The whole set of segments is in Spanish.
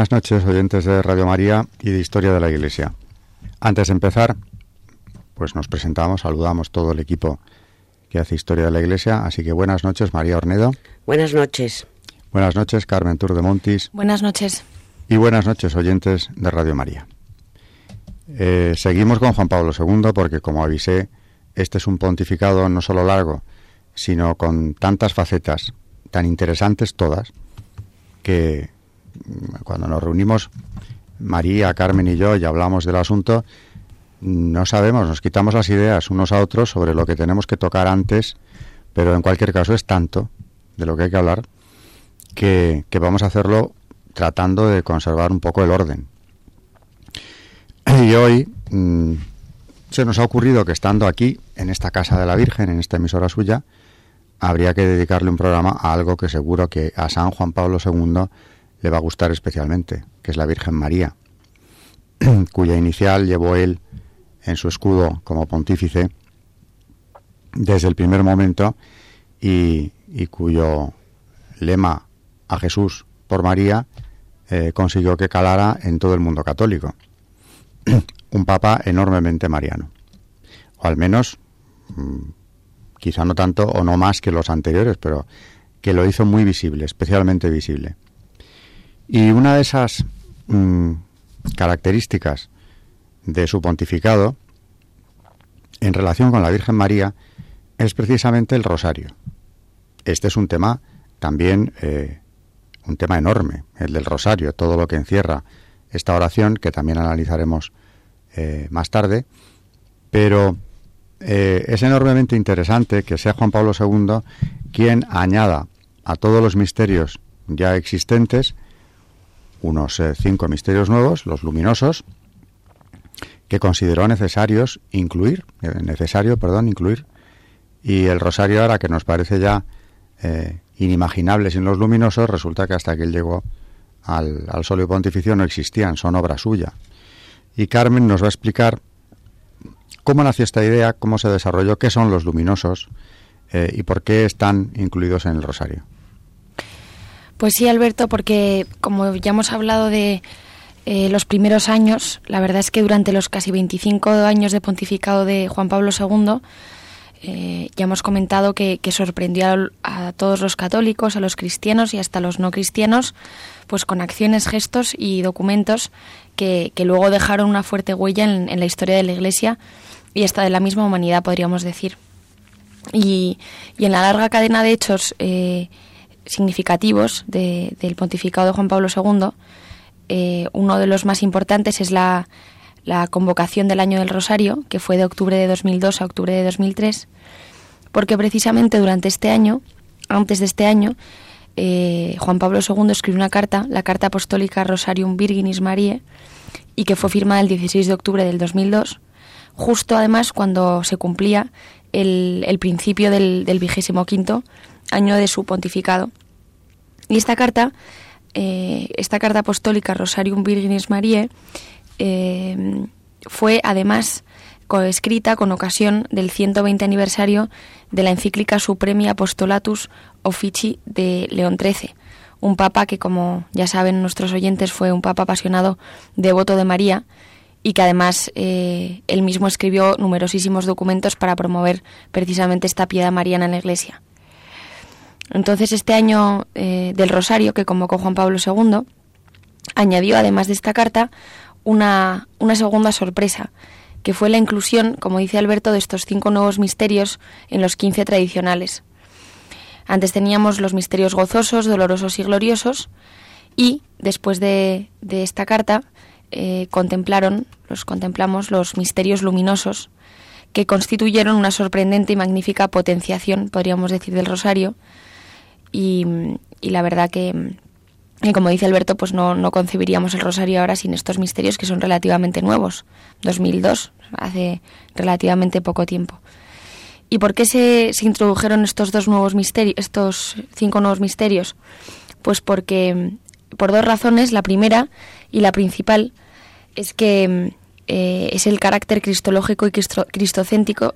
Buenas noches, oyentes de Radio María y de Historia de la Iglesia. Antes de empezar, pues nos presentamos, saludamos todo el equipo que hace Historia de la Iglesia. Así que buenas noches, María Ornedo. Buenas noches. Buenas noches, Carmen Tour de Montis. Buenas noches. Y buenas noches, oyentes de Radio María. Eh, seguimos con Juan Pablo II porque, como avisé, este es un pontificado no solo largo, sino con tantas facetas, tan interesantes todas, que cuando nos reunimos María, Carmen y yo y hablamos del asunto, no sabemos, nos quitamos las ideas unos a otros sobre lo que tenemos que tocar antes, pero en cualquier caso es tanto de lo que hay que hablar que, vamos a hacerlo tratando de conservar un poco el orden. Y hoy mm, se nos ha ocurrido que estando aquí, en esta casa de la Virgen, en esta emisora suya, habría que dedicarle un programa a algo que seguro que a San Juan Pablo II le va a gustar especialmente, que es la Virgen María, cuya inicial llevó él en su escudo como pontífice desde el primer momento y, cuyo lema a Jesús por María eh, consiguió que calara en todo el mundo católico. Un papa enormemente mariano, o al menos, mm, quizá no tanto o no más que los anteriores, pero que lo hizo muy visible, especialmente visible. Y una de esas mm, características de su pontificado en relación con la Virgen María es precisamente el rosario. Este es un tema también, eh, un tema enorme, el del rosario, todo lo que encierra esta oración, que también analizaremos eh, más tarde, pero eh, es enormemente interesante que sea Juan Pablo II quien añada a todos los misterios ya existentes unos eh, cinco misterios nuevos, los luminosos, que consideró necesarios incluir, eh, necesario, perdón, incluir, y el rosario ahora que nos parece ya eh, inimaginable sin los luminosos, resulta que hasta que él llegó al, al solio pontificio no existían, son obra suya. Y Carmen nos va a explicar cómo nació esta idea, cómo se desarrolló, qué son los luminosos y por qué están incluidos en el rosario. Pues sí, Alberto, porque como ya hemos hablado de eh, los primeros años, la verdad es que durante los casi 25 años de pontificado de Juan Pablo II, eh, ya hemos comentado que, sorprendió a, todos los católicos, a los cristianos y hasta a los no cristianos, pues con acciones, gestos y documentos que, luego dejaron una fuerte huella en, la historia de la Iglesia y hasta de la misma humanidad, podríamos decir. Y, en la larga cadena de hechos eh, significativos del pontificado de Juan Pablo II. Eh, uno de los más importantes es la, convocación del Año del Rosario, que fue de octubre de 2002 a octubre de 2003, porque precisamente durante este año, antes de este año, eh, Juan Pablo II escribió una carta, la Carta Apostólica Rosarium Virginis Mariae, y que fue firmada el 16 de octubre del 2002, justo además cuando se cumplía el, principio del, del vigésimo quinto año de su pontificado. Y esta carta, eh, esta carta apostólica Rosarium Virginis Mariae, eh, fue además coescrita con ocasión del 120 aniversario de la encíclica Supremi Apostolatus Offici de León XIII, un papa que, como ya saben nuestros oyentes, fue un papa apasionado, devoto de María, y que además eh, él mismo escribió numerosísimos documentos para promover precisamente esta piedad mariana en la Iglesia. Entonces, este año eh, del Rosario que convocó Juan Pablo II añadió, además de esta carta, una, una segunda sorpresa, que fue la inclusión, como dice Alberto, de estos cinco nuevos misterios en los quince tradicionales. Antes teníamos los misterios gozosos, dolorosos y gloriosos, y después de, esta carta eh, contemplaron, los contemplamos los misterios luminosos que constituyeron una sorprendente y magnífica potenciación, podríamos decir, del rosario. Y, la verdad que, como dice Alberto, pues no, no, concebiríamos el rosario ahora sin estos misterios que son relativamente nuevos. 2002, hace relativamente poco tiempo. ¿Y por qué se, se introdujeron estos dos nuevos misterios, estos cinco nuevos misterios? Pues porque por dos razones. La primera y la principal es que eh, es el carácter cristológico y cristocéntrico,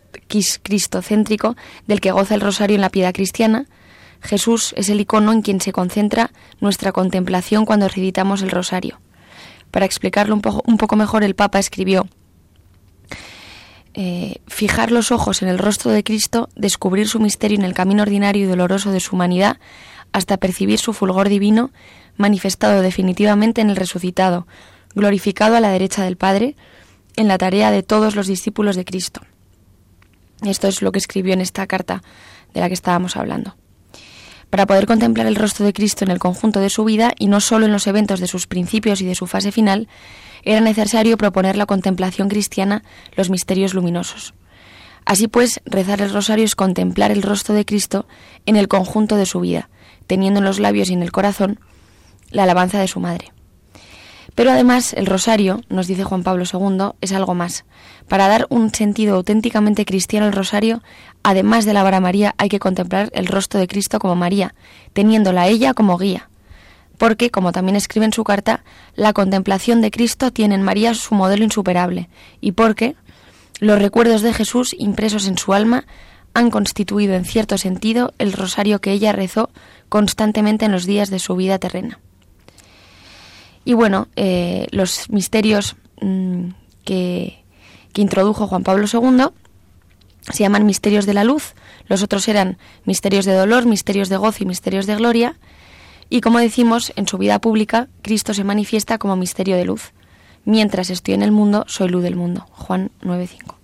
cristocéntrico del que goza el rosario en la piedad cristiana. Jesús es el icono en quien se concentra nuestra contemplación cuando recitamos el rosario. Para explicarlo un poco, mejor, el Papa escribió, eh, fijar los ojos en el rostro de Cristo, descubrir su misterio en el camino ordinario y doloroso de su humanidad, hasta percibir su fulgor divino, manifestado definitivamente en el resucitado, glorificado a la derecha del Padre, en la tarea de todos los discípulos de Cristo. Esto es lo que escribió en esta carta de la que estábamos hablando. Para poder contemplar el rostro de Cristo en el conjunto de su vida y no solo en los eventos de sus principios y de su fase final, era necesario proponer la contemplación cristiana, los misterios luminosos. Así pues, rezar el rosario es contemplar el rostro de Cristo en el conjunto de su vida, teniendo en los labios y en el corazón la alabanza de su madre. Pero además el rosario, nos dice Juan Pablo II, es algo más. Para dar un sentido auténticamente cristiano al rosario, además de la vara María, hay que contemplar el rostro de Cristo como María, teniéndola ella como guía. Porque, como también escribe en su carta, la contemplación de Cristo tiene en María su modelo insuperable, y porque los recuerdos de Jesús impresos en su alma han constituido en cierto sentido el rosario que ella rezó constantemente en los días de su vida terrena. Y bueno, eh, los misterios mm, que, que introdujo Juan Pablo II se llaman misterios de la luz, los otros eran misterios de dolor, misterios de gozo y misterios de gloria. Y como decimos, en su vida pública, Cristo se manifiesta como misterio de luz. Mientras estoy en el mundo, soy luz del mundo. Juan 9.5.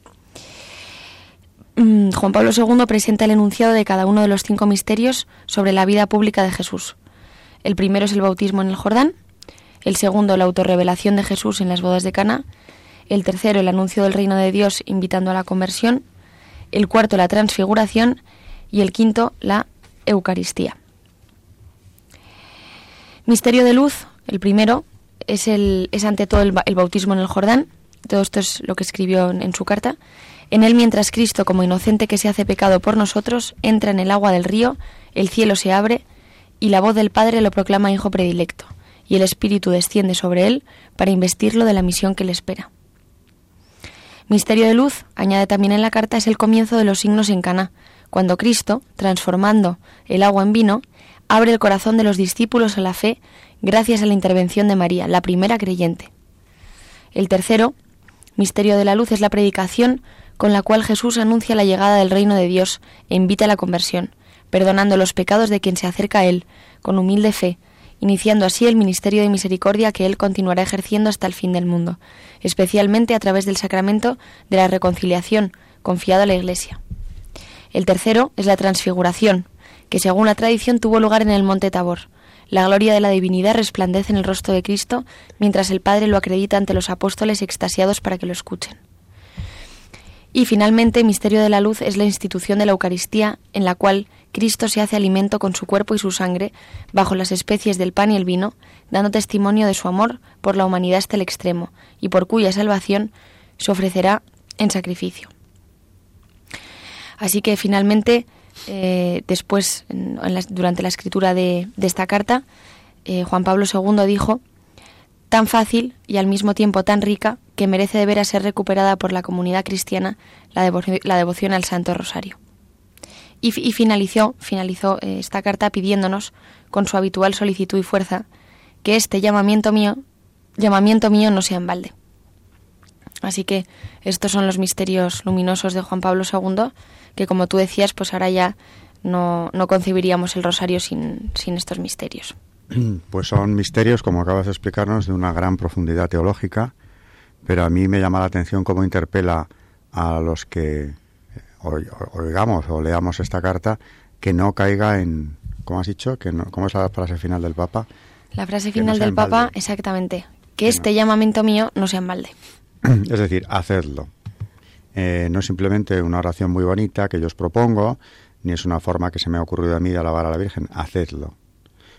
Mm, Juan Pablo II presenta el enunciado de cada uno de los cinco misterios sobre la vida pública de Jesús. El primero es el bautismo en el Jordán, el segundo la autorrevelación de Jesús en las bodas de Cana, el tercero el anuncio del reino de Dios invitando a la conversión, el cuarto la transfiguración. Y el quinto la Eucaristía. Misterio de luz, el primero, es, el, es ante todo el, bautismo en el Jordán, todo esto es lo que escribió en su carta, en él mientras Cristo, como inocente que se hace pecado por nosotros, entra en el agua del río, el cielo se abre y la voz del Padre lo proclama hijo predilecto y el Espíritu desciende sobre él para investirlo de la misión que le espera. Misterio de luz, añade también en la carta, es el comienzo de los signos en Cana, cuando Cristo, transformando el agua en vino, abre el corazón de los discípulos a la fe gracias a la intervención de María, la primera creyente. El tercero, misterio de la luz, es la predicación con la cual Jesús anuncia la llegada del reino de Dios e invita a la conversión, perdonando los pecados de quien se acerca a Él, con humilde fe, iniciando así el ministerio de misericordia que Él continuará ejerciendo hasta el fin del mundo, especialmente a través del sacramento de la reconciliación confiado a la Iglesia. El tercero es la transfiguración, que según la tradición tuvo lugar en el monte Tabor. La gloria de la divinidad resplandece en el rostro de Cristo, mientras el Padre lo acredita ante los apóstoles extasiados para que lo escuchen. Y finalmente, misterio de la luz es la institución de la Eucaristía, en la cual Cristo se hace alimento con su cuerpo y su sangre, bajo las especies del pan y el vino, dando testimonio de su amor por la humanidad hasta el extremo, y por cuya salvación se ofrecerá en sacrificio. Así que finalmente, eh, después, durante la escritura de, esta carta, eh, Juan Pablo II dijo, tan fácil y al mismo tiempo tan rica que merece de a ser recuperada por la comunidad cristiana la, devoción al Santo Rosario. Y, finalizó, finalizó eh, esta carta pidiéndonos, con su habitual solicitud y fuerza, que este llamamiento mío, llamamiento mío no sea en balde. Así que estos son los misterios luminosos de Juan Pablo II, que como tú decías, pues ahora ya no, no concebiríamos el rosario sin, sin estos misterios. Pues son misterios, como acabas de explicarnos, de una gran profundidad teológica pero a mí me llama la atención cómo interpela a los que oigamos o leamos esta carta que no caiga en, ¿cómo has dicho? Que no, ¿Cómo es la frase final del Papa? La frase final del Papa, exactamente, que este llamamiento mío no sea en balde. Es decir, hacedlo. Eh, no es simplemente una oración muy bonita que yo os propongo, ni es una forma que se me ha ocurrido a mí de alabar a la Virgen. Hacedlo,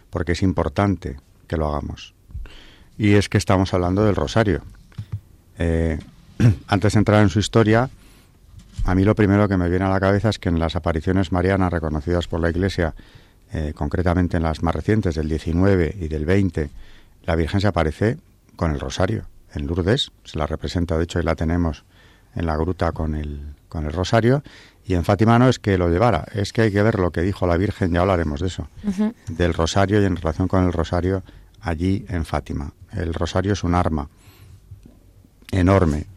porque es importante que lo hagamos. Y es que estamos hablando del rosario. Eh, antes de entrar en su historia, a mí lo primero que me viene a la cabeza es que en las apariciones marianas reconocidas por la Iglesia, eh, concretamente en las más recientes, del 19 y del 20, la Virgen se aparece con el rosario. En Lourdes se la representa, de hecho, y la tenemos en la gruta con el, con el rosario. Y en Fátima no es que lo llevara, es que hay que ver lo que dijo la Virgen, ya hablaremos de eso, del rosario y en relación con el rosario allí en Fátima. El rosario es un arma enorme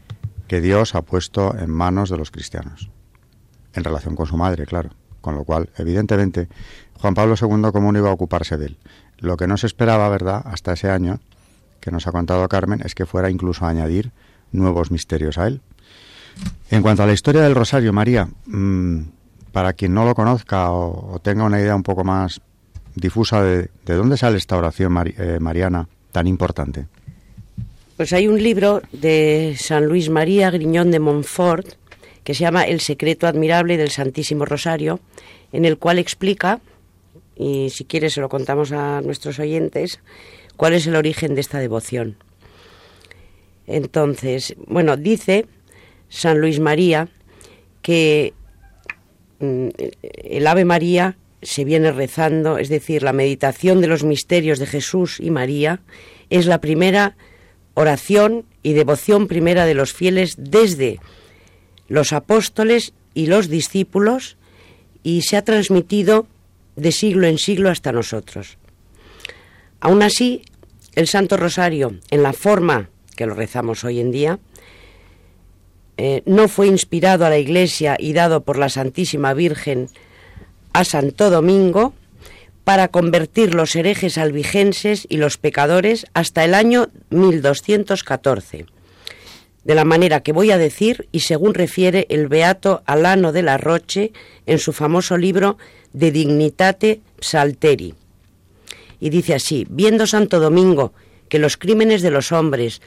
que Dios ha puesto en manos de los cristianos, en relación con su madre, claro. Con lo cual, evidentemente, Juan Pablo II común iba a ocuparse de él. Lo que no se esperaba, ¿verdad?, hasta ese año, que nos ha contado Carmen, es que fuera incluso a añadir nuevos misterios a él. En cuanto a la historia del Rosario, María, mm, para quien no lo conozca o, tenga una idea un poco más difusa de, de dónde sale esta oración eh, mariana tan importante. Pues hay un libro de San Luis María Griñón de Montfort que se llama El secreto admirable del Santísimo Rosario, en el cual explica, y si quieres se lo contamos a nuestros oyentes, cuál es el origen de esta devoción. Entonces, bueno, dice San Luis María que mm, el Ave María se viene rezando, es decir, la meditación de los misterios de Jesús y María es la primera oración y devoción primera de los fieles desde los apóstoles y los discípulos y se ha transmitido de siglo en siglo hasta nosotros. Aún así, el Santo Rosario, en la forma que lo rezamos hoy en día, eh, no fue inspirado a la Iglesia y dado por la Santísima Virgen a Santo Domingo, para convertir los herejes albigenses y los pecadores hasta el año 1214. De la manera que voy a decir y según refiere el beato Alano de la Roche en su famoso libro De Dignitate Psalteri. Y dice así, viendo Santo Domingo que los crímenes de los hombres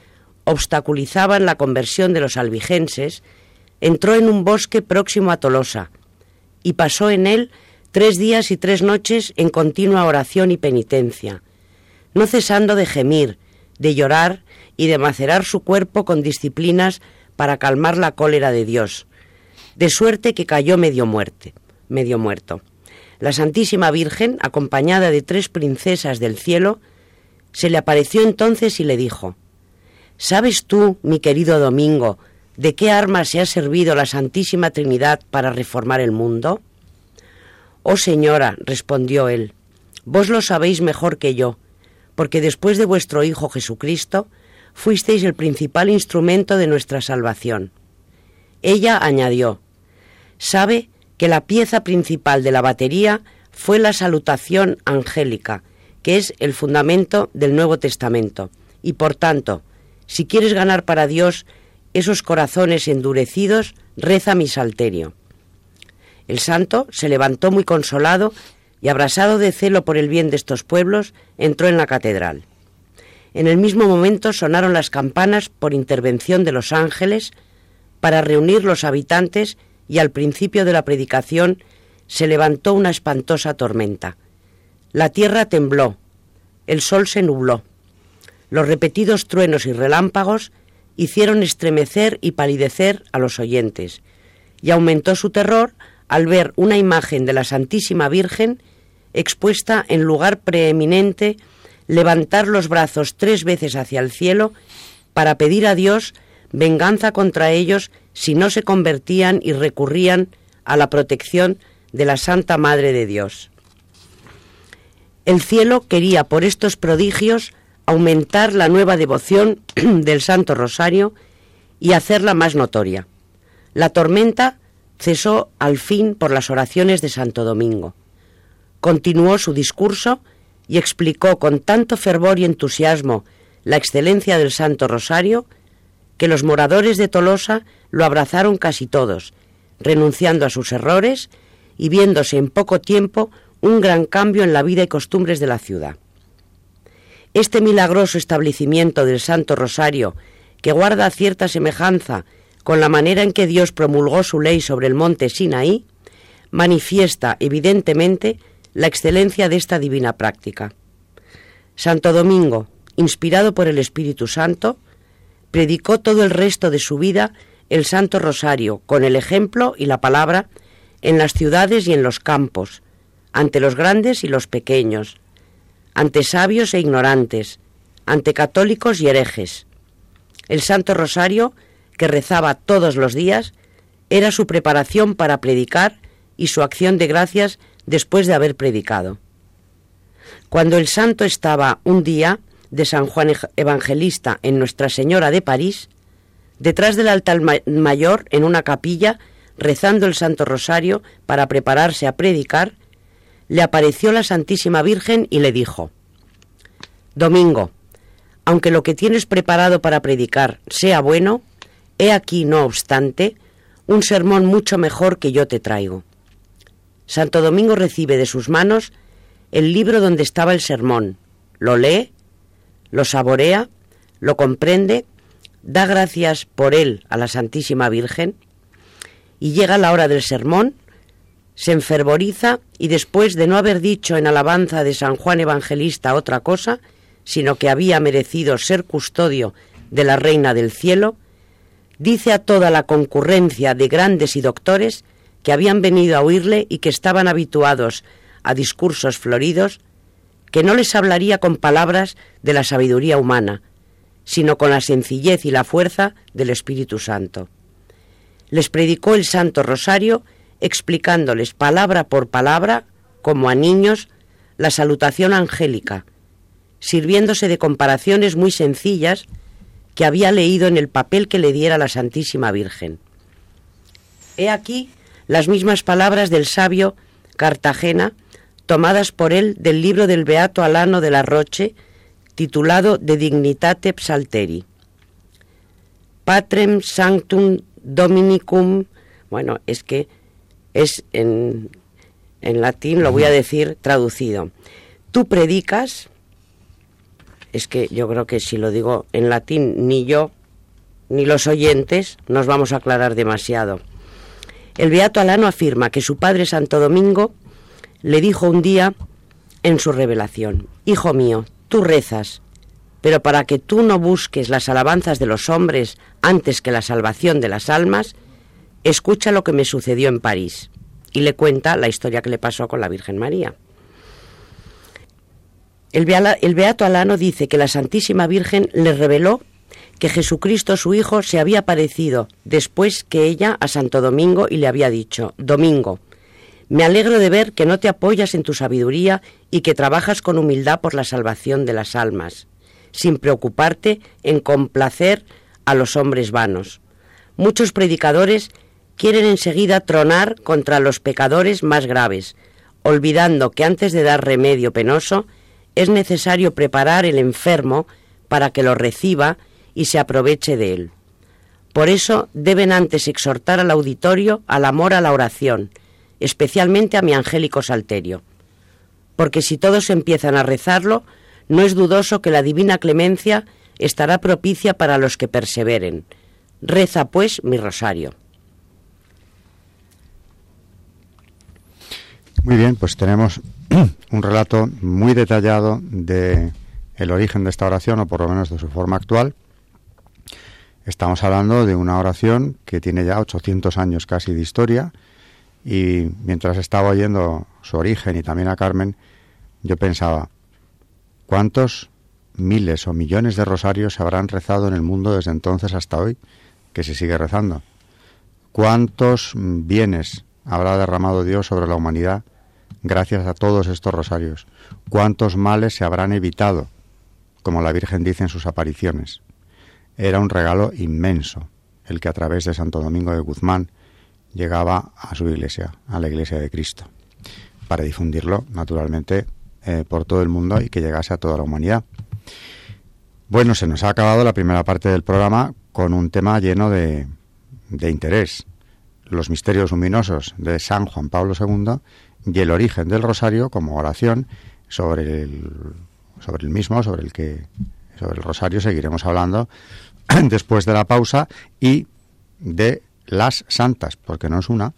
obstaculizaban la conversión de los albigenses, entró en un bosque próximo a Tolosa y pasó en él tres días y tres noches en continua oración y penitencia, no cesando de gemir, de llorar y de macerar su cuerpo con disciplinas para calmar la cólera de Dios, de suerte que cayó medio muerte, medio muerto. La Santísima Virgen, acompañada de tres princesas del cielo, se le apareció entonces y le dijo, ¿Sabes tú, mi querido Domingo, de qué arma se ha servido la Santísima Trinidad para reformar el mundo? Oh señora, respondió él, vos lo sabéis mejor que yo, porque después de vuestro Hijo Jesucristo, fuisteis el principal instrumento de nuestra salvación. Ella añadió, sabe que la pieza principal de la batería fue la salutación angélica, que es el fundamento del Nuevo Testamento, y por tanto, si quieres ganar para Dios esos corazones endurecidos, reza mi salterio. El santo se levantó muy consolado y, abrasado de celo por el bien de estos pueblos, entró en la catedral. En el mismo momento sonaron las campanas por intervención de los ángeles para reunir los habitantes y al principio de la predicación se levantó una espantosa tormenta. La tierra tembló, el sol se nubló. Los repetidos truenos y relámpagos hicieron estremecer y palidecer a los oyentes, y aumentó su terror al ver una imagen de la Santísima Virgen expuesta en lugar preeminente, levantar los brazos tres veces hacia el cielo para pedir a Dios venganza contra ellos si no se convertían y recurrían a la protección de la Santa Madre de Dios. El cielo quería por estos prodigios aumentar la nueva devoción del Santo Rosario y hacerla más notoria. La tormenta cesó al fin por las oraciones de Santo Domingo. Continuó su discurso y explicó con tanto fervor y entusiasmo la excelencia del Santo Rosario que los moradores de Tolosa lo abrazaron casi todos, renunciando a sus errores y viéndose en poco tiempo un gran cambio en la vida y costumbres de la ciudad. Este milagroso establecimiento del Santo Rosario, que guarda cierta semejanza con la manera en que Dios promulgó su ley sobre el monte Sinaí, manifiesta evidentemente la excelencia de esta divina práctica. Santo Domingo, inspirado por el Espíritu Santo, predicó todo el resto de su vida el Santo Rosario con el ejemplo y la palabra en las ciudades y en los campos, ante los grandes y los pequeños, ante sabios e ignorantes, ante católicos y herejes. El Santo Rosario, que rezaba todos los días, era su preparación para predicar y su acción de gracias después de haber predicado. Cuando el santo estaba un día de San Juan Evangelista en Nuestra Señora de París, detrás del altar mayor, en una capilla, rezando el Santo Rosario para prepararse a predicar, le apareció la Santísima Virgen y le dijo, Domingo, aunque lo que tienes preparado para predicar sea bueno, he aquí, no obstante, un sermón mucho mejor que yo te traigo. Santo Domingo recibe de sus manos el libro donde estaba el sermón, lo lee, lo saborea, lo comprende, da gracias por él a la Santísima Virgen y llega la hora del sermón, se enfervoriza y después de no haber dicho en alabanza de San Juan Evangelista otra cosa, sino que había merecido ser custodio de la Reina del Cielo, dice a toda la concurrencia de grandes y doctores que habían venido a oírle y que estaban habituados a discursos floridos, que no les hablaría con palabras de la sabiduría humana, sino con la sencillez y la fuerza del Espíritu Santo. Les predicó el Santo Rosario explicándoles palabra por palabra, como a niños, la salutación angélica, sirviéndose de comparaciones muy sencillas que había leído en el papel que le diera la Santísima Virgen. He aquí las mismas palabras del sabio Cartagena, tomadas por él del libro del Beato Alano de la Roche, titulado De Dignitate Psalteri. Patrem Sanctum Dominicum, bueno, es que es en, en latín, lo voy a decir traducido. Tú predicas, es que yo creo que si lo digo en latín, ni yo ni los oyentes nos vamos a aclarar demasiado. El Beato Alano afirma que su padre Santo Domingo le dijo un día en su revelación, Hijo mío, tú rezas, pero para que tú no busques las alabanzas de los hombres antes que la salvación de las almas, escucha lo que me sucedió en París. Y le cuenta la historia que le pasó con la Virgen María. El, Beato Alano dice que la Santísima Virgen le reveló que Jesucristo su Hijo se había aparecido después que ella a Santo Domingo y le había dicho, Domingo, me alegro de ver que no te apoyas en tu sabiduría y que trabajas con humildad por la salvación de las almas, sin preocuparte en complacer a los hombres vanos. Muchos predicadores quieren enseguida tronar contra los pecadores más graves, olvidando que antes de dar remedio penoso es necesario preparar el enfermo para que lo reciba y se aproveche de él. Por eso deben antes exhortar al auditorio al amor a la oración, especialmente a mi angélico salterio. Porque si todos empiezan a rezarlo, no es dudoso que la divina clemencia estará propicia para los que perseveren. Reza pues mi rosario. Muy bien, pues tenemos un relato muy detallado de el origen de esta oración, o por lo menos de su forma actual, Estamos hablando de una oración que tiene ya 800 años casi de historia y mientras estaba oyendo su origen y también a Carmen, yo pensaba, ¿cuántos miles o millones de rosarios se habrán rezado en el mundo desde entonces hasta hoy que se sigue rezando? ¿Cuántos bienes habrá derramado Dios sobre la humanidad gracias a todos estos rosarios? ¿Cuántos males se habrán evitado, como la Virgen dice en sus apariciones? Era un regalo inmenso el que a través de Santo Domingo de Guzmán llegaba a su iglesia, a la iglesia de Cristo, para difundirlo naturalmente eh, por todo el mundo y que llegase a toda la humanidad. Bueno, se nos ha acabado la primera parte del programa con un tema lleno de, de interés, los misterios luminosos de San Juan Pablo II y el origen del rosario como oración sobre el sobre el mismo, sobre el que sobre el rosario seguiremos hablando después de la pausa y de las santas, porque no es una,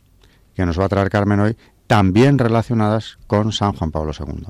que nos va a traer Carmen hoy, también relacionadas con San Juan Pablo II.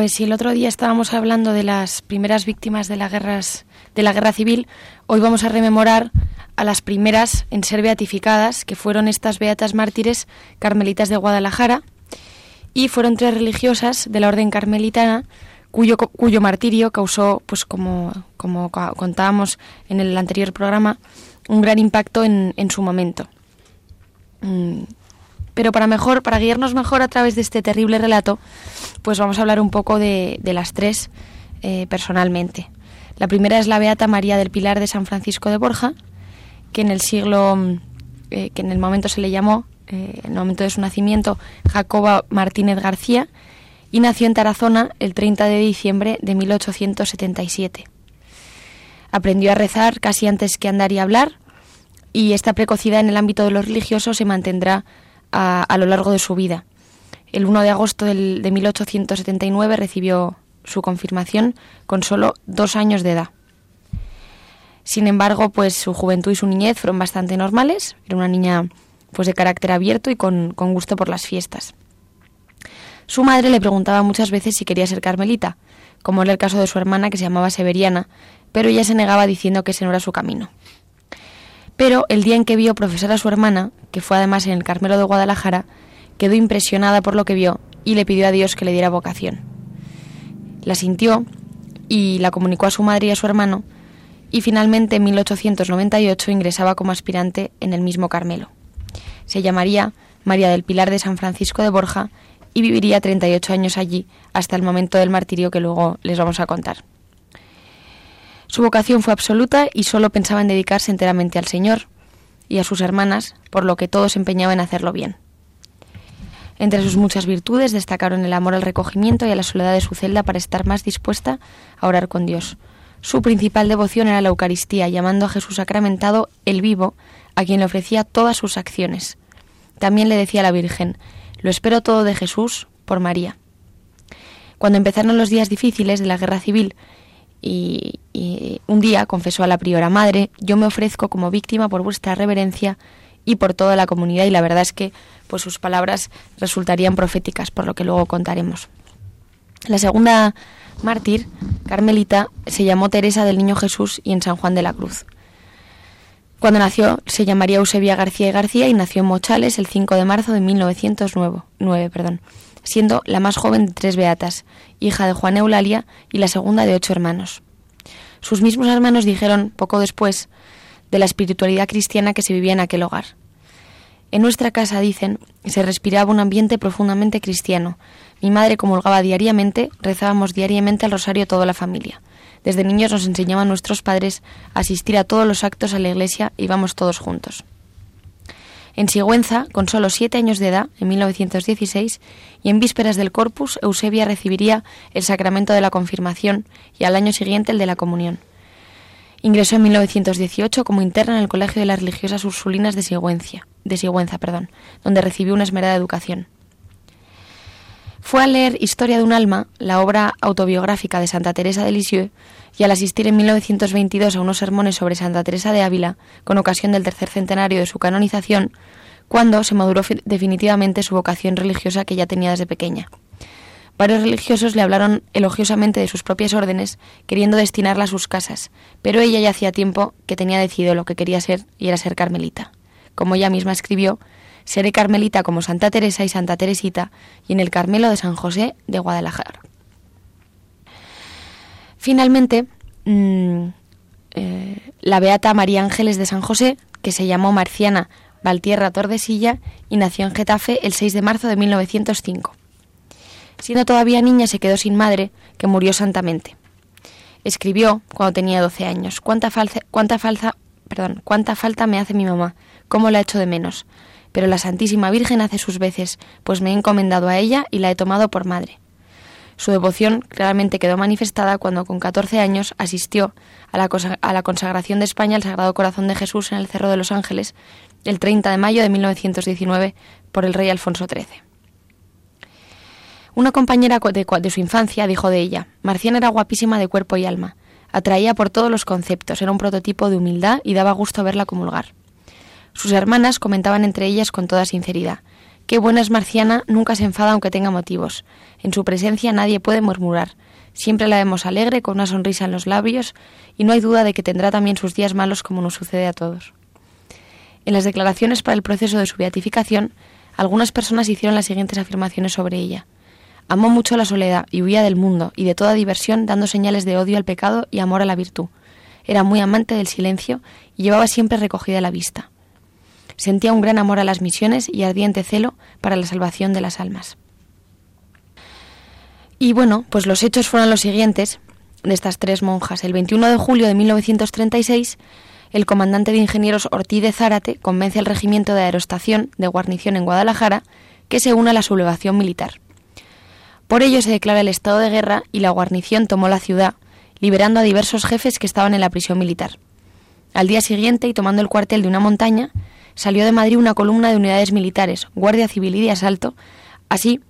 Pues si el otro día estábamos hablando de las primeras víctimas de, las guerras, de la guerra civil, hoy vamos a rememorar a las primeras en ser beatificadas, que fueron estas beatas mártires carmelitas de Guadalajara, y fueron tres religiosas de la orden carmelitana cuyo, cuyo martirio causó, pues como, como contábamos en el anterior programa, un gran impacto en, en su momento. Mm, pero para mejor, para guiarnos mejor a través de este terrible relato, pues vamos a hablar un poco de, las tres eh, personalmente. La primera es la Beata María del Pilar de San Francisco de Borja, que en el siglo, eh, que en el momento se le llamó, eh, en el momento de su nacimiento, Jacoba Martínez García, y nació en Tarazona el 30 de diciembre de 1877. Aprendió a rezar casi antes que andar y hablar, y esta precocidad en el ámbito de los religiosos se mantendrá a, lo largo de su vida. El 1 de agosto del, de 1879 recibió su confirmación con solo dos años de edad. Sin embargo, pues su juventud y su niñez fueron bastante normales. Era una niña pues de carácter abierto y con, con gusto por las fiestas. Su madre le preguntaba muchas veces si quería ser carmelita, como era el caso de su hermana que se llamaba Severiana, pero ella se negaba diciendo que ese no era su camino. Pero el día en que vio profesar a su hermana, que fue además en el Carmelo de Guadalajara, quedó impresionada por lo que vio y le pidió a Dios que le diera vocación. La sintió y la comunicó a su madre y a su hermano, y finalmente en 1898 ingresaba como aspirante en el mismo Carmelo. Se llamaría María del Pilar de San Francisco de Borja y viviría 38 años allí hasta el momento del martirio que luego les vamos a contar. Su vocación fue absoluta y solo pensaba en dedicarse enteramente al Señor y a sus hermanas, por lo que todos se empeñaban en hacerlo bien. Entre sus muchas virtudes destacaron el amor al recogimiento y a la soledad de su celda para estar más dispuesta a orar con Dios. Su principal devoción era la Eucaristía, llamando a Jesús sacramentado el vivo, a quien le ofrecía todas sus acciones. también le decía a la Virgen, lo espero todo de Jesús por María. Cuando empezaron los días difíciles de la guerra civil y, un día confesó a la priora madre, yo me ofrezco como víctima por vuestra reverencia y por toda la comunidad y la verdad es que pues sus palabras resultarían proféticas, por lo que luego contaremos. La segunda mártir, Carmelita, se llamó Teresa del Niño Jesús y en San Juan de la Cruz. Cuando nació se llamaría Eusebia García y García y nació en Mochales el 5 de marzo de 1909, perdón, siendo la más joven de tres beatas, hija de Juan Eulalia y la segunda de ocho hermanos. Sus mismos hermanos dijeron, poco después, de la espiritualidad cristiana que se vivía en aquel hogar. En nuestra casa, dicen, se respiraba un ambiente profundamente cristiano. Mi madre comulgaba diariamente, rezábamos diariamente al rosario toda la familia. Desde niños nos enseñaban nuestros padres a asistir a todos los actos a la iglesia y íbamos todos juntos. En Sigüenza, con solo siete años de edad, en 1916, y en vísperas del Corpus, Eusebia recibiría el sacramento de la confirmación y al año siguiente el de la comunión. Ingresó en 1918 como interna en el Colegio de las Religiosas Ursulinas de Sigüenza, de Sigüenza perdón, donde recibió una esmerada educación. Fue a leer Historia de un alma, la obra autobiográfica de Santa Teresa de Lisieux, y al asistir en 1922 a unos sermones sobre Santa Teresa de Ávila, con ocasión del tercer centenario de su canonización, cuando se maduró definitivamente su vocación religiosa que ya tenía desde pequeña. Varios religiosos le hablaron elogiosamente de sus propias órdenes, queriendo destinarla a sus casas, pero ella ya hacía tiempo que tenía decidido lo que quería ser y era ser carmelita. Como ella misma escribió, seré carmelita como Santa Teresa y Santa Teresita y en el Carmelo de San José de Guadalajara. Finalmente, mm, eh, la beata María Ángeles de San José, que se llamó Marciana Valtierra Tordesilla y nació en Getafe el 6 de marzo de 1905. Siendo todavía niña se quedó sin madre, que murió santamente. Escribió cuando tenía 12 años, cuánta, cuánta, falta, perdón, cuánta falta me hace mi mamá, cómo la echo de menos. Pero la Santísima Virgen hace sus veces, pues me he encomendado a ella y la he tomado por madre. Su devoción claramente quedó manifestada cuando con 14 años asistió a la, consagración de España al Sagrado Corazón de Jesús en el Cerro de los Ángeles el 30 de mayo de 1919 por el rey Alfonso XIII. Una compañera de, su infancia dijo de ella, Marciana era guapísima de cuerpo y alma, atraía por todos los conceptos, era un prototipo de humildad y daba gusto verla comulgar. Sus hermanas comentaban entre ellas con toda sinceridad, Qué buena es Marciana, nunca se enfada aunque tenga motivos. En su presencia nadie puede murmurar. Siempre la vemos alegre, con una sonrisa en los labios, y no hay duda de que tendrá también sus días malos como nos sucede a todos. En las declaraciones para el proceso de su beatificación, algunas personas hicieron las siguientes afirmaciones sobre ella. Amó mucho la soledad y huía del mundo y de toda diversión, dando señales de odio al pecado y amor a la virtud. Era muy amante del silencio y llevaba siempre recogida la vista. Sentía un gran amor a las misiones y ardiente celo para la salvación de las almas. Y bueno, pues los hechos fueron los siguientes de estas tres monjas. El 21 de julio de 1936, el comandante de ingenieros Ortiz de Zárate convence al regimiento de aerostación de guarnición en Guadalajara que se una a la sublevación militar. Por ello se declara el estado de guerra y la guarnición tomó la ciudad, liberando a diversos jefes que estaban en la prisión militar. Al día siguiente, y tomando el cuartel de una montaña, salió de Madrid una columna de unidades militares, Guardia Civil y de Asalto, así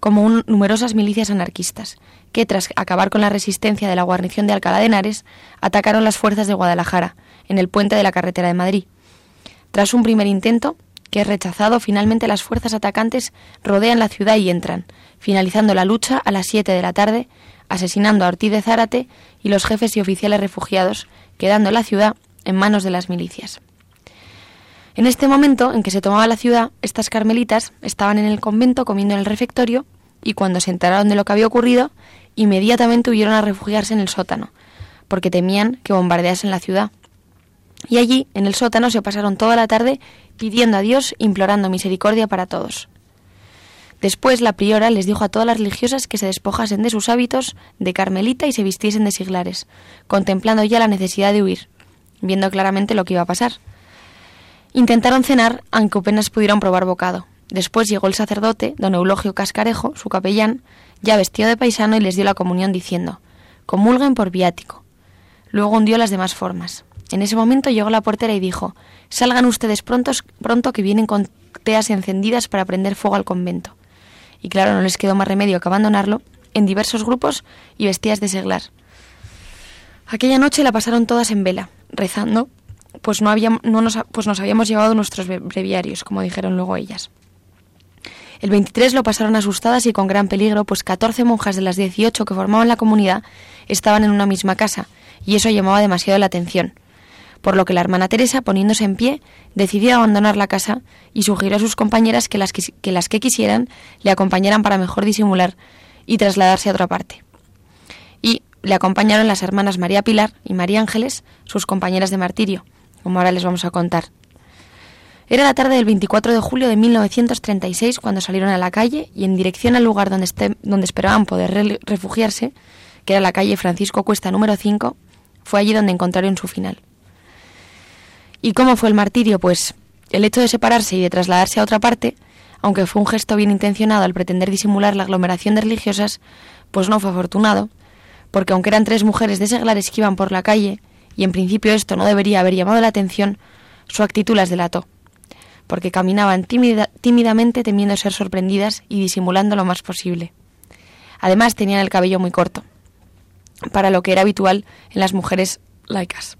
como numerosas milicias anarquistas, que tras acabar con la resistencia de la guarnición de Alcalá de Henares, atacaron las fuerzas de Guadalajara, en el puente de la carretera de Madrid. Tras un primer intento, que es rechazado, finalmente las fuerzas atacantes rodean la ciudad y entran, finalizando la lucha a las 7 de la tarde, asesinando a Ortiz de Zárate y los jefes y oficiales refugiados, quedando la ciudad en manos de las milicias. En este momento en que se tomaba la ciudad, estas carmelitas estaban en el convento comiendo en el refectorio y cuando se enteraron de lo que había ocurrido, inmediatamente huyeron a refugiarse en el sótano, porque temían que bombardeasen la ciudad. Y allí, en el sótano, se pasaron toda la tarde pidiendo a Dios, implorando misericordia para todos. Después la priora les dijo a todas las religiosas que se despojasen de sus hábitos de carmelita y se vistiesen de siglares, contemplando ya la necesidad de huir, viendo claramente lo que iba a pasar. Intentaron cenar, aunque apenas pudieron probar bocado. Después llegó el sacerdote, don Eulogio Cascarejo, su capellán, ya vestido de paisano, y les dio la comunión diciendo, comulguen por viático. Luego hundió las demás formas. En ese momento llegó la portera y dijo, salgan ustedes prontos, pronto que vienen con teas encendidas para prender fuego al convento. Y claro, no les quedó más remedio que abandonarlo en diversos grupos y vestidas de seglar. Aquella noche la pasaron todas en vela, rezando, pues, no había, no nos, pues nos habíamos llevado nuestros breviarios, como dijeron luego ellas. El 23 lo pasaron asustadas y con gran peligro, pues 14 monjas de las 18 que formaban la comunidad estaban en una misma casa, y eso llamaba demasiado la atención. Por lo que la hermana Teresa, poniéndose en pie, decidió abandonar la casa y sugirió a sus compañeras que las que, las que quisieran le acompañaran para mejor disimular y trasladarse a otra parte. Y le acompañaron las hermanas María Pilar y María Ángeles, sus compañeras de martirio, como ahora les vamos a contar. Era la tarde del 24 de julio de 1936 cuando salieron a la calle y en dirección al lugar donde, este, donde esperaban poder refugiarse, que era la calle Francisco Cuesta número 5, fue allí donde encontraron su final. ¿Y cómo fue el martirio? Pues el hecho de separarse y de trasladarse a otra parte aunque fue un gesto bien intencionado al pretender disimular la aglomeración de religiosas, pues no fue afortunado, porque aunque eran tres mujeres de seglares que iban por la calle, y en principio esto no debería haber llamado la atención, su actitud las delató, porque caminaban tímidamente temiendo ser sorprendidas y disimulando lo más posible. Además tenían el cabello muy corto, para lo que era habitual en las mujeres laicas.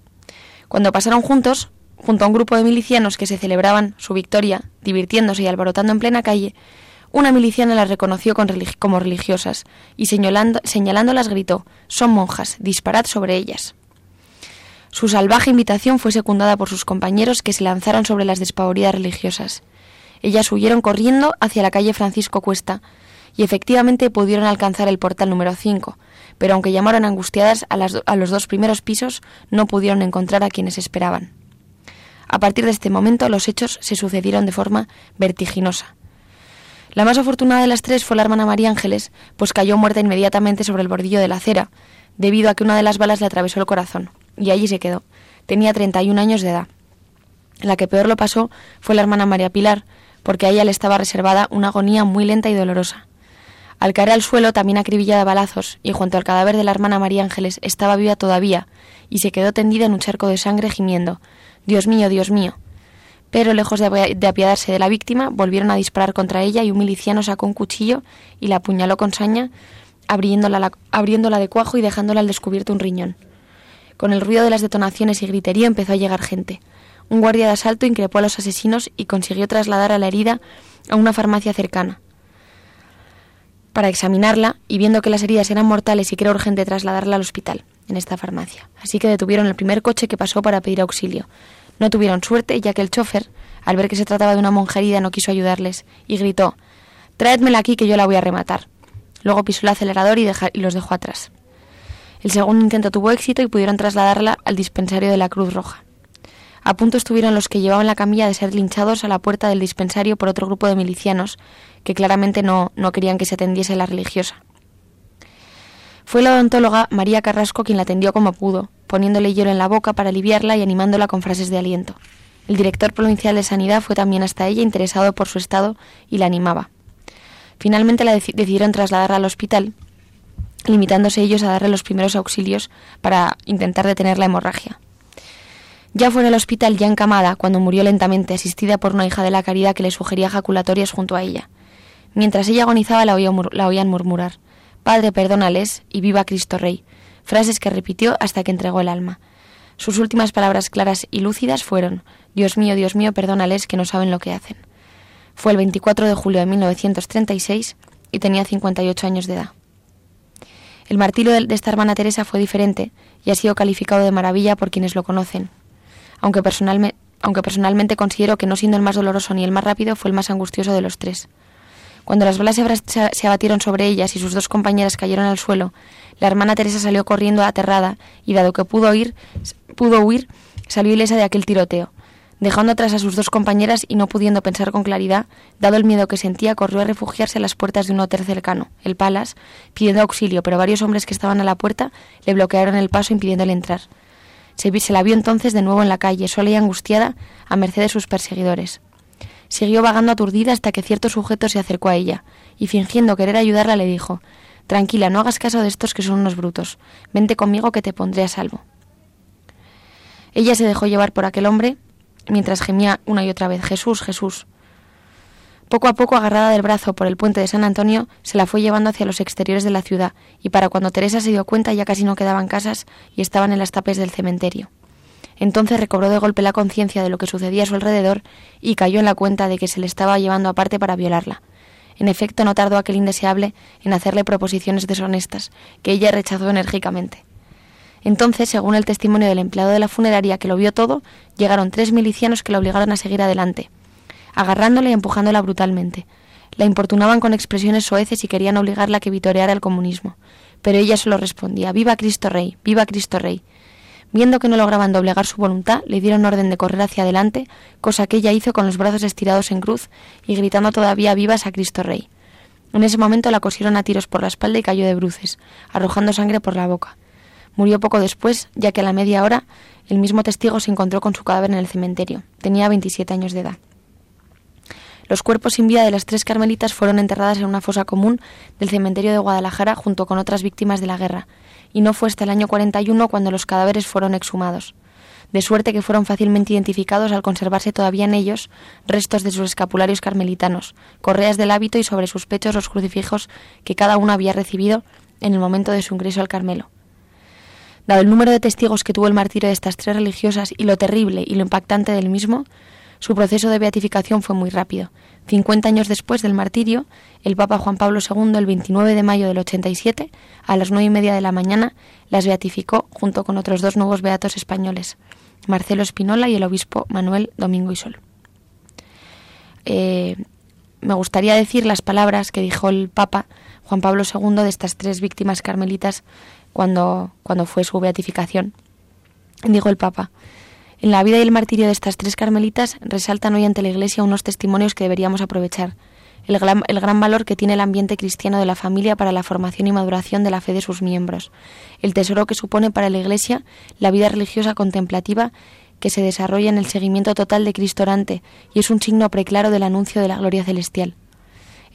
Cuando pasaron juntos, junto a un grupo de milicianos que se celebraban su victoria, divirtiéndose y alborotando en plena calle, una miliciana las reconoció como religiosas y señalando, señalándolas gritó Son monjas, disparad sobre ellas. Su salvaje invitación fue secundada por sus compañeros que se lanzaron sobre las despavoridas religiosas. Ellas huyeron corriendo hacia la calle Francisco Cuesta y efectivamente pudieron alcanzar el portal número 5, pero aunque llamaron angustiadas a, a los dos primeros pisos, no pudieron encontrar a quienes esperaban. A partir de este momento los hechos se sucedieron de forma vertiginosa. La más afortunada de las tres fue la hermana María Ángeles, pues cayó muerta inmediatamente sobre el bordillo de la acera, debido a que una de las balas le atravesó el corazón, y allí se quedó. Tenía 31 años de edad. La que peor lo pasó fue la hermana María Pilar, porque a ella le estaba reservada una agonía muy lenta y dolorosa. Al caer al suelo, también acribillada a balazos, y junto al cadáver de la hermana María Ángeles estaba viva todavía, y se quedó tendida en un charco de sangre gimiendo, Dios mío, Dios mío. Pero lejos de apiadarse de la víctima, volvieron a disparar contra ella y un miliciano sacó un cuchillo y la apuñaló con saña, abriéndola, abriéndola de cuajo y dejándola al descubierto un riñón. Con el ruido de las detonaciones y griterío empezó a llegar gente. Un guardia de asalto increpó a los asesinos y consiguió trasladar a la herida a una farmacia cercana. Para examinarla, y viendo que las heridas eran mortales y que era urgente trasladarla al hospital en esta farmacia. Así que detuvieron el primer coche que pasó para pedir auxilio. No tuvieron suerte, ya que el chofer, al ver que se trataba de una monja herida, no quiso ayudarles y gritó Traédmela aquí que yo la voy a rematar. Luego pisó el acelerador y, y los dejó atrás. El segundo intento tuvo éxito y pudieron trasladarla al dispensario de la Cruz Roja. A punto estuvieron los que llevaban la camilla de ser linchados a la puerta del dispensario por otro grupo de milicianos que claramente no, no querían que se atendiese la religiosa. Fue la odontóloga María Carrasco quien la atendió como pudo, poniéndole hielo en la boca para aliviarla y animándola con frases de aliento. El director provincial de Sanidad fue también hasta ella interesado por su estado y la animaba. Finalmente la decidieron trasladarla al hospital, limitándose ellos a darle los primeros auxilios para intentar detener la hemorragia. Ya fue en el hospital, ya encamada, cuando murió lentamente, asistida por una hija de la caridad que le sugería jaculatorias junto a ella. Mientras ella agonizaba la, oían murmurar. Padre, perdónales y viva Cristo Rey, frases que repitió hasta que entregó el alma. Sus últimas palabras claras y lúcidas fueron Dios mío, Dios mío, perdónales que no saben lo que hacen. Fue el 24 de julio de 1936 y tenía 58 años de edad. El martirio de esta hermana Teresa fue diferente y ha sido calificado de maravilla por quienes lo conocen, aunque, personalmente, considero que no siendo el más doloroso ni el más rápido fue el más angustioso de los tres. Cuando las balas se abatieron sobre ellas y sus dos compañeras cayeron al suelo, la hermana Teresa salió corriendo aterrada y, dado que pudo, pudo huir, salió ilesa de aquel tiroteo. Dejando atrás a sus dos compañeras y no pudiendo pensar con claridad, dado el miedo que sentía, corrió a refugiarse a las puertas de un hotel cercano, el Palas, pidiendo auxilio, pero varios hombres que estaban a la puerta le bloquearon el paso impidiéndole entrar. Se, se la vio entonces de nuevo en la calle, sola y angustiada, a merced de sus perseguidores. Siguió vagando aturdida hasta que cierto sujeto se acercó a ella, y fingiendo querer ayudarla le dijo Tranquila, no hagas caso de estos que son unos brutos. Vente conmigo que te pondré a salvo. Ella se dejó llevar por aquel hombre mientras gemía una y otra vez Jesús, Jesús. Poco a poco, agarrada del brazo por el puente de San Antonio, se la fue llevando hacia los exteriores de la ciudad, y para cuando Teresa se dio cuenta ya casi no quedaban casas y estaban en las tapes del cementerio. Entonces recobró de golpe la conciencia de lo que sucedía a su alrededor y cayó en la cuenta de que se le estaba llevando aparte para violarla. En efecto, no tardó aquel indeseable en hacerle proposiciones deshonestas, que ella rechazó enérgicamente. Entonces, según el testimonio del empleado de la funeraria que lo vio todo, llegaron tres milicianos que la obligaron a seguir adelante, agarrándola y empujándola brutalmente. La importunaban con expresiones soeces y querían obligarla a que vitoreara el comunismo. Pero ella solo respondía Viva Cristo Rey, viva Cristo Rey. Viendo que no lograban doblegar su voluntad, le dieron orden de correr hacia adelante, cosa que ella hizo con los brazos estirados en cruz y gritando todavía vivas a Cristo Rey. En ese momento la cosieron a tiros por la espalda y cayó de bruces, arrojando sangre por la boca. Murió poco después, ya que a la media hora el mismo testigo se encontró con su cadáver en el cementerio. Tenía 27 años de edad. Los cuerpos sin vida de las tres carmelitas fueron enterradas en una fosa común del cementerio de Guadalajara junto con otras víctimas de la guerra, y no fue hasta el año 41 cuando los cadáveres fueron exhumados. De suerte que fueron fácilmente identificados al conservarse todavía en ellos restos de sus escapularios carmelitanos, correas del hábito y sobre sus pechos los crucifijos que cada uno había recibido en el momento de su ingreso al Carmelo. Dado el número de testigos que tuvo el martirio de estas tres religiosas y lo terrible y lo impactante del mismo, su proceso de beatificación fue muy rápido. Cincuenta años después del martirio, el Papa Juan Pablo II, el 29 de mayo del 87, a las nueve y media de la mañana, las beatificó junto con otros dos nuevos beatos españoles, Marcelo Espinola y el obispo Manuel Domingo y Sol. Eh, me gustaría decir las palabras que dijo el Papa Juan Pablo II de estas tres víctimas carmelitas cuando, cuando fue su beatificación. Dijo el Papa, en la vida y el martirio de estas tres carmelitas resaltan hoy ante la Iglesia unos testimonios que deberíamos aprovechar. El gran, el gran, valor que tiene el ambiente cristiano de la familia para la formación y maduración de la fe de sus miembros, el tesoro que supone para la Iglesia la vida religiosa contemplativa que se desarrolla en el seguimiento total de Cristo orante y es un signo preclaro del anuncio de la gloria celestial.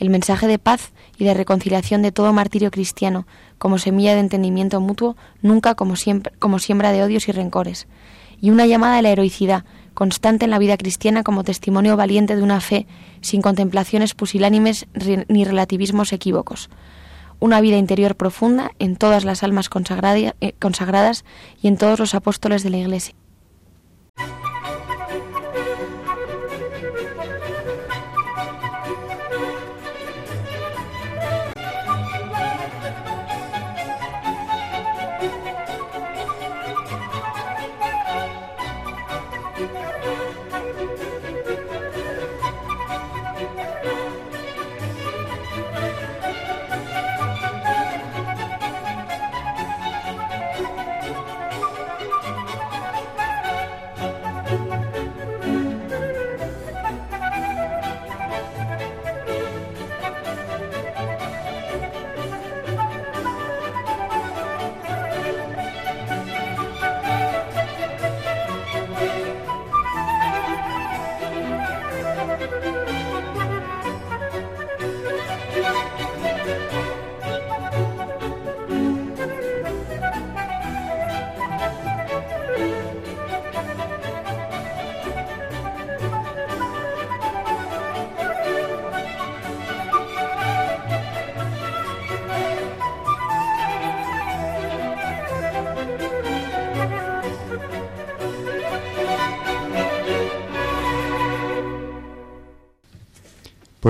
El mensaje de paz y de reconciliación de todo martirio cristiano, como semilla de entendimiento mutuo, nunca como, siempre, como siembra de odios y rencores y una llamada a la heroicidad, constante en la vida cristiana como testimonio valiente de una fe sin contemplaciones pusilánimes ni relativismos equívocos. Una vida interior profunda en todas las almas eh, consagradas y en todos los apóstoles de la Iglesia.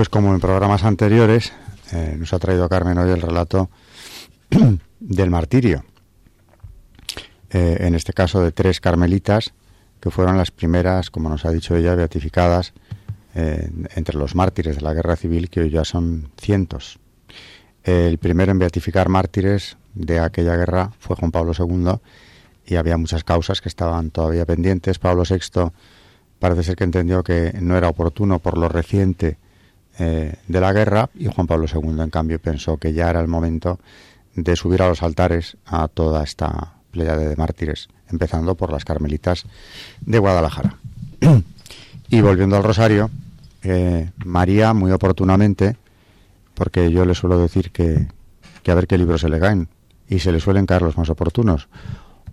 Pues como en programas anteriores, eh, nos ha traído Carmen hoy el relato del martirio. Eh, en este caso de tres carmelitas, que fueron las primeras, como nos ha dicho ella, beatificadas eh, entre los mártires de la guerra civil, que hoy ya son cientos. El primero en beatificar mártires de aquella guerra fue Juan Pablo II y había muchas causas que estaban todavía pendientes. Pablo VI parece ser que entendió que no era oportuno por lo reciente eh, de la guerra y Juan Pablo II, en cambio, pensó que ya era el momento de subir a los altares a toda esta pléyade de mártires, empezando por las carmelitas de Guadalajara. y volviendo al rosario, eh, María, muy oportunamente, porque yo le suelo decir que, que a ver qué libros se le caen, y se le suelen caer los más oportunos.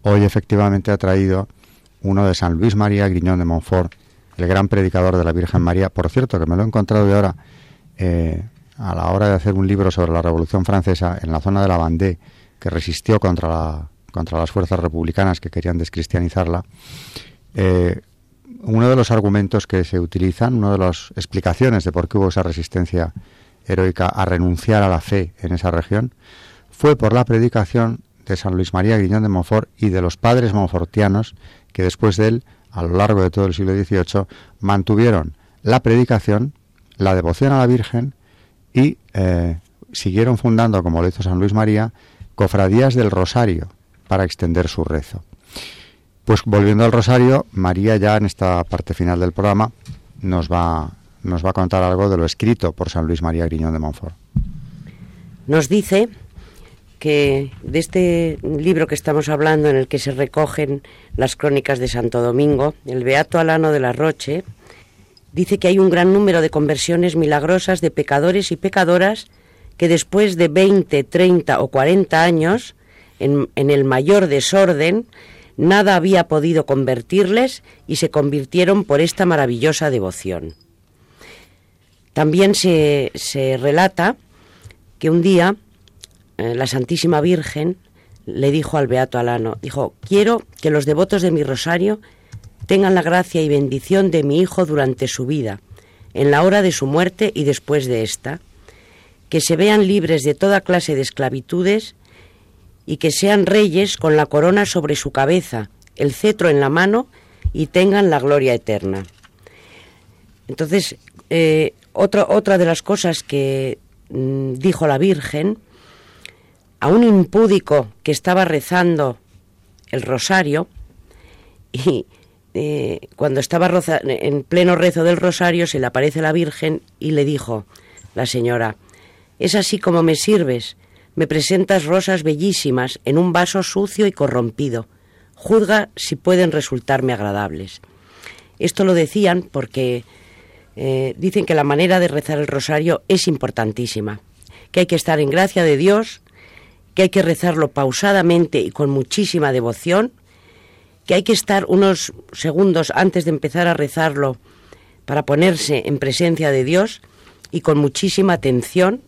Hoy efectivamente ha traído uno de San Luis María Griñón de Montfort, el gran predicador de la Virgen María. Por cierto, que me lo he encontrado de ahora eh, a la hora de hacer un libro sobre la Revolución Francesa en la zona de la Vendée, que resistió contra, la, contra las fuerzas republicanas que querían descristianizarla, eh, uno de los argumentos que se utilizan, una de las explicaciones de por qué hubo esa resistencia heroica a renunciar a la fe en esa región, fue por la predicación de San Luis María Griñón de Montfort y de los padres monfortianos que después de él, a lo largo de todo el siglo XVIII, mantuvieron la predicación, la devoción a la Virgen y eh, siguieron fundando, como lo hizo San Luis María, cofradías del Rosario para extender su rezo. Pues volviendo al Rosario, María ya en esta parte final del programa nos va, nos va a contar algo de lo escrito por San Luis María Griñón de Montfort. Nos dice que de este libro que estamos hablando, en el que se recogen las crónicas de Santo Domingo, el Beato Alano de la Roche, dice que hay un gran número de conversiones milagrosas de pecadores y pecadoras que después de 20, 30 o 40 años, en, en el mayor desorden, nada había podido convertirles y se convirtieron por esta maravillosa devoción. También se, se relata que un día eh, la Santísima Virgen le dijo al Beato Alano, dijo, quiero que los devotos de mi rosario tengan la gracia y bendición de mi Hijo durante su vida, en la hora de su muerte y después de esta, que se vean libres de toda clase de esclavitudes y que sean reyes con la corona sobre su cabeza, el cetro en la mano y tengan la gloria eterna. Entonces, eh, otra de las cosas que mm, dijo la Virgen a un impúdico que estaba rezando el rosario y cuando estaba en pleno rezo del rosario se le aparece la Virgen y le dijo la señora, es así como me sirves, me presentas rosas bellísimas en un vaso sucio y corrompido, juzga si pueden resultarme agradables. Esto lo decían porque eh, dicen que la manera de rezar el rosario es importantísima, que hay que estar en gracia de Dios, que hay que rezarlo pausadamente y con muchísima devoción, que hay que estar unos segundos antes de empezar a rezarlo para ponerse en presencia de Dios y con muchísima atención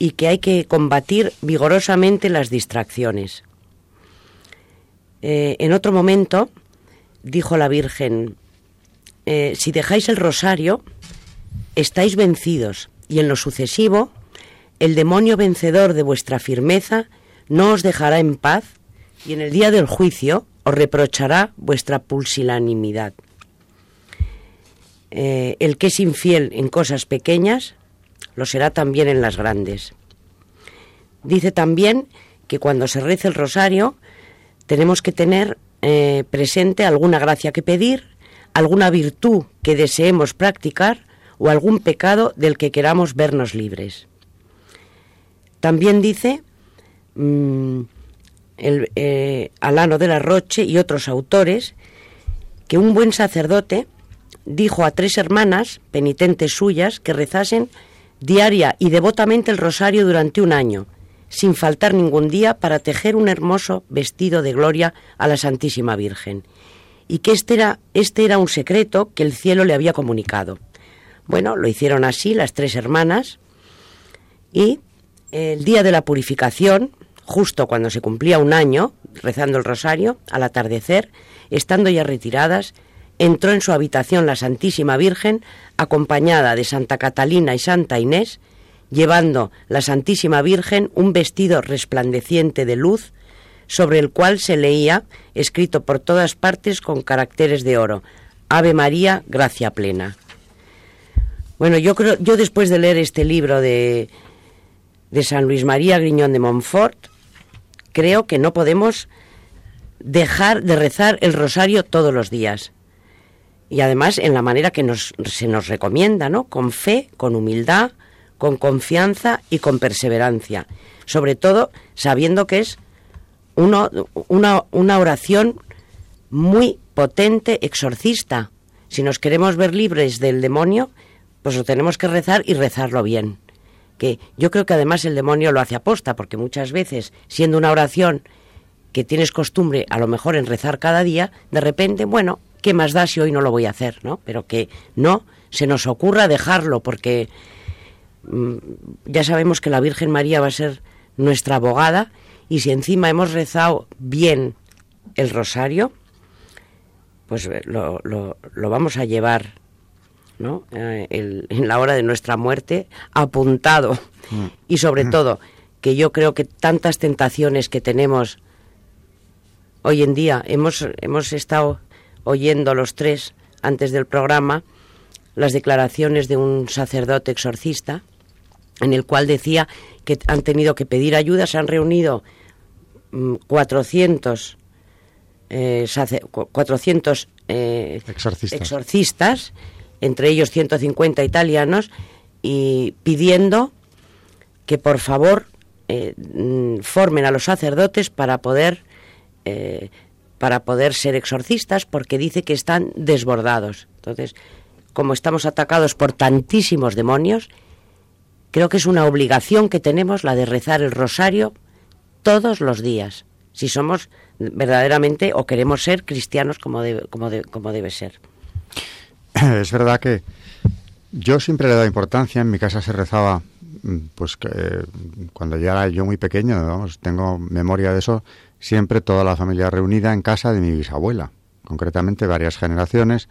y que hay que combatir vigorosamente las distracciones. Eh, en otro momento dijo la Virgen, eh, si dejáis el rosario, estáis vencidos y en lo sucesivo el demonio vencedor de vuestra firmeza no os dejará en paz y en el día del juicio os reprochará vuestra pulsilanimidad. Eh, el que es infiel en cosas pequeñas, lo será también en las grandes. Dice también que cuando se reza el rosario tenemos que tener eh, presente alguna gracia que pedir, alguna virtud que deseemos practicar o algún pecado del que queramos vernos libres. También dice mm, el, eh, Alano de la Roche y otros autores que un buen sacerdote dijo a tres hermanas penitentes suyas que rezasen diaria y devotamente el rosario durante un año, sin faltar ningún día para tejer un hermoso vestido de gloria a la Santísima Virgen, y que este era, este era un secreto que el cielo le había comunicado. Bueno, lo hicieron así las tres hermanas y el día de la purificación, justo cuando se cumplía un año, rezando el rosario, al atardecer, estando ya retiradas, entró en su habitación la Santísima Virgen, acompañada de Santa Catalina y Santa Inés, llevando la Santísima Virgen un vestido resplandeciente de luz, sobre el cual se leía, escrito por todas partes con caracteres de oro, Ave María, gracia plena. Bueno, yo creo, yo después de leer este libro de de San Luis María Griñón de Montfort, creo que no podemos dejar de rezar el rosario todos los días. Y además en la manera que nos, se nos recomienda, ¿no? Con fe, con humildad, con confianza y con perseverancia. Sobre todo sabiendo que es una, una oración muy potente, exorcista. Si nos queremos ver libres del demonio, pues lo tenemos que rezar y rezarlo bien que yo creo que además el demonio lo hace aposta, porque muchas veces, siendo una oración que tienes costumbre a lo mejor en rezar cada día, de repente, bueno, ¿qué más da si hoy no lo voy a hacer? ¿no? Pero que no se nos ocurra dejarlo, porque mm, ya sabemos que la Virgen María va a ser nuestra abogada y si encima hemos rezado bien el rosario, pues eh, lo, lo, vamos a llevar ¿no? Eh, en la hora de nuestra muerte apuntado. Mm. Y sobre mm. todo, que yo creo que tantas tentaciones que tenemos hoy en día, hemos, hemos estado oyendo los tres antes del programa las declaraciones de un sacerdote exorcista, en el cual decía que han tenido que pedir ayuda, se han reunido 400 mm, 400 eh, eh, exorcistas. Entre ellos 150 italianos, y pidiendo que por favor eh, mm, formen a los sacerdotes para poder para poder ser exorcistas, porque dice que están desbordados. Entonces, como estamos atacados por tantísimos demonios, creo que es una obligación que tenemos la de rezar el rosario todos los días si somos verdaderamente o queremos ser cristianos como, como, como debe ser. Es verdad que yo siempre le he dado importancia, en mi casa se rezaba, mm, pues que cuando ya era yo muy pequeño, tengo memoria de eso, siempre toda la familia reunida en casa de mi bisabuela, concretamente varias generaciones,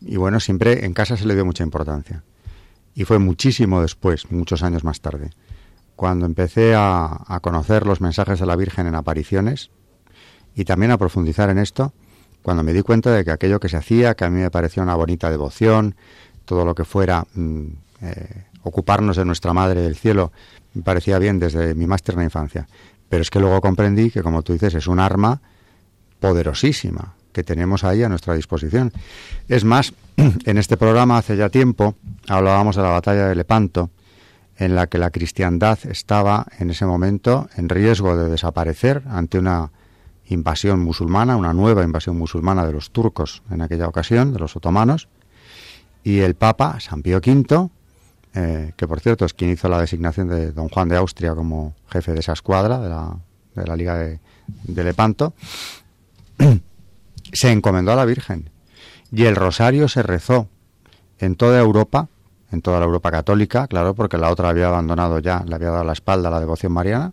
y bueno, siempre en casa se le dio mucha importancia. Y fue muchísimo después, muchos años más tarde, cuando empecé a, conocer los mensajes de la Virgen en apariciones y también a profundizar en esto, cuando me di cuenta de que aquello que se hacía, que a mí me parecía una bonita devoción, todo lo que fuera mm, eh, ocuparnos de nuestra Madre del Cielo, me parecía bien desde mi más tierna infancia. Pero es que luego comprendí que, como tú dices, es un arma poderosísima que tenemos ahí a nuestra disposición. Es más, en este programa hace ya tiempo hablábamos de la batalla de Lepanto, en la que la cristiandad estaba en ese momento en riesgo de desaparecer ante una invasión musulmana, una nueva invasión musulmana de los turcos en aquella ocasión, de los otomanos, y el Papa, San Pío V, eh, que por cierto es quien hizo la designación de don Juan de Austria como jefe de esa escuadra de la, de la Liga de, de Lepanto, se encomendó a la Virgen y el rosario se rezó en toda Europa en toda la Europa católica, claro, porque la otra había abandonado ya, le había dado la espalda a la devoción mariana,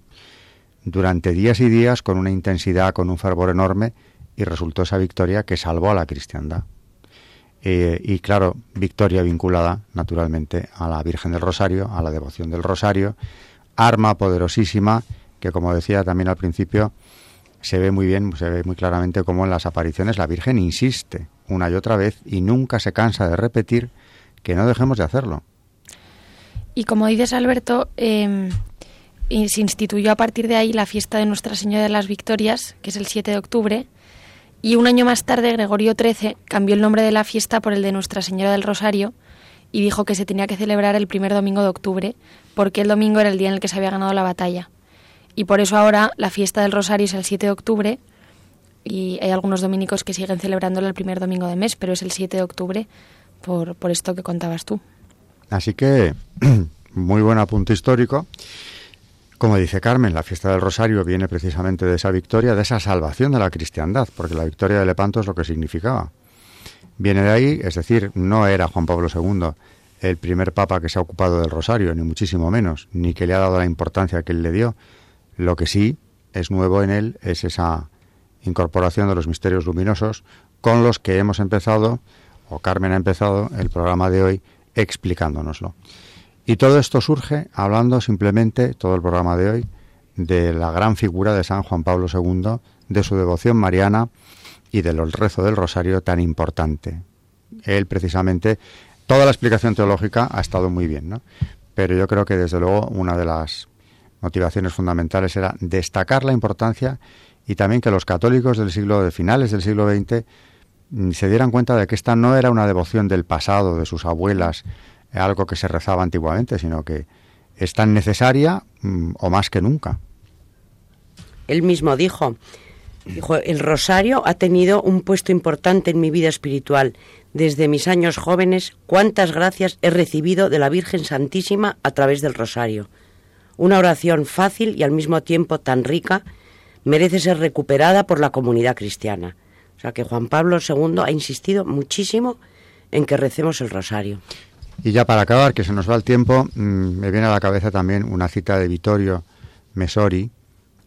durante días y días con una intensidad, con un fervor enorme, y resultó esa victoria que salvó a la cristiandad. Eh, y claro, victoria vinculada naturalmente a la Virgen del Rosario, a la devoción del Rosario, arma poderosísima que, como decía también al principio, se ve muy bien, se ve muy claramente cómo en las apariciones la Virgen insiste una y otra vez y nunca se cansa de repetir que no dejemos de hacerlo. Y como dices, Alberto, em, se instituyó a partir de ahí la fiesta de Nuestra Señora de las Victorias, que es el 7 de octubre, y un año más tarde Gregorio XIII cambió el nombre de la fiesta por el de Nuestra Señora del Rosario y dijo que se tenía que celebrar el primer domingo de octubre, porque el domingo era el día en el que se había ganado la batalla. Y por eso ahora la fiesta del Rosario es el 7 de octubre y hay algunos dominicos que siguen celebrándolo el primer domingo de mes, pero es el 7 de octubre por, por esto que contabas tú. Así que, muy buen apunte histórico. Como dice Carmen, la fiesta del Rosario viene precisamente de esa victoria, de esa salvación de la cristiandad, porque la victoria de Lepanto es lo que significaba. Viene de ahí, es decir, no era Juan Pablo II el primer papa que se ha ocupado del Rosario, ni muchísimo menos, ni que le ha dado la importancia que él le dio. Lo que sí es nuevo en él es esa incorporación de los misterios luminosos con los que hemos empezado Carmen ha empezado el programa de hoy explicándonoslo. Y todo esto surge hablando simplemente, todo el programa de hoy, de la gran figura de San Juan Pablo II, de su devoción mariana y del rezo del rosario tan importante. Él precisamente, toda la explicación teológica ha estado muy bien, ¿no? Pero yo creo que desde luego una de las motivaciones fundamentales era destacar la importancia y también que los católicos del siglo de finales del siglo XX se dieran cuenta de que esta no era una devoción del pasado, de sus abuelas, algo que se rezaba antiguamente, sino que es tan necesaria mm, o más que nunca. Él mismo dijo, dijo, el rosario ha tenido un puesto importante en mi vida espiritual. Desde mis años jóvenes, cuántas gracias he recibido de la Virgen Santísima a través del rosario. Una oración fácil y al mismo tiempo tan rica merece ser recuperada por la comunidad cristiana. O sea que Juan Pablo II ha insistido muchísimo en que recemos el rosario. Y ya para acabar, que se nos va el tiempo, mm, me viene a la cabeza también una cita de Vittorio Mesori,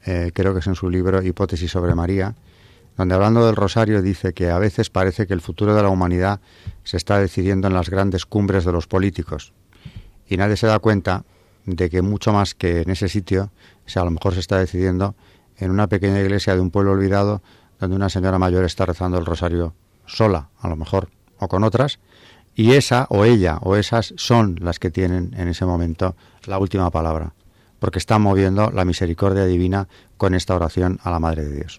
eh, creo que es en su libro Hipótesis sobre María, donde hablando del rosario dice que a veces parece que el futuro de la humanidad se está decidiendo en las grandes cumbres de los políticos. Y nadie se da cuenta de que mucho más que en ese sitio, o a lo mejor se está decidiendo en una pequeña iglesia de un pueblo olvidado donde una señora mayor está rezando el rosario sola, a lo mejor, o con otras, y esa o ella o esas son las que tienen en ese momento la última palabra, porque están moviendo la misericordia divina con esta oración a la Madre de Dios.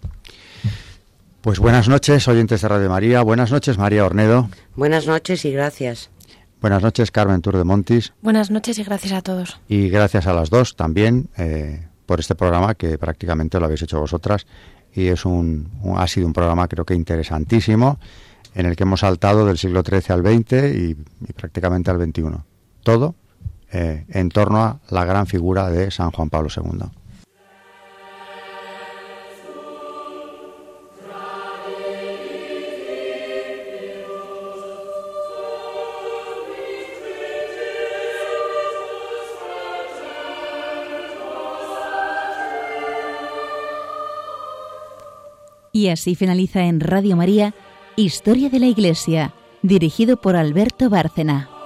Pues buenas noches, oyentes de Radio María. Buenas noches, María Ornedo. Buenas noches y gracias. Buenas noches, Carmen Tour de Montis. Buenas noches y gracias a todos. Y gracias a las dos también eh, por este programa que prácticamente lo habéis hecho vosotras y es un, ha sido un programa creo que interesantísimo en el que hemos saltado del siglo XIII al XX y, prácticamente al XXI. Todo eh, en torno a la gran figura de San Juan Pablo II. Y así finaliza en Radio María Historia de la Iglesia, dirigido por Alberto Bárcena.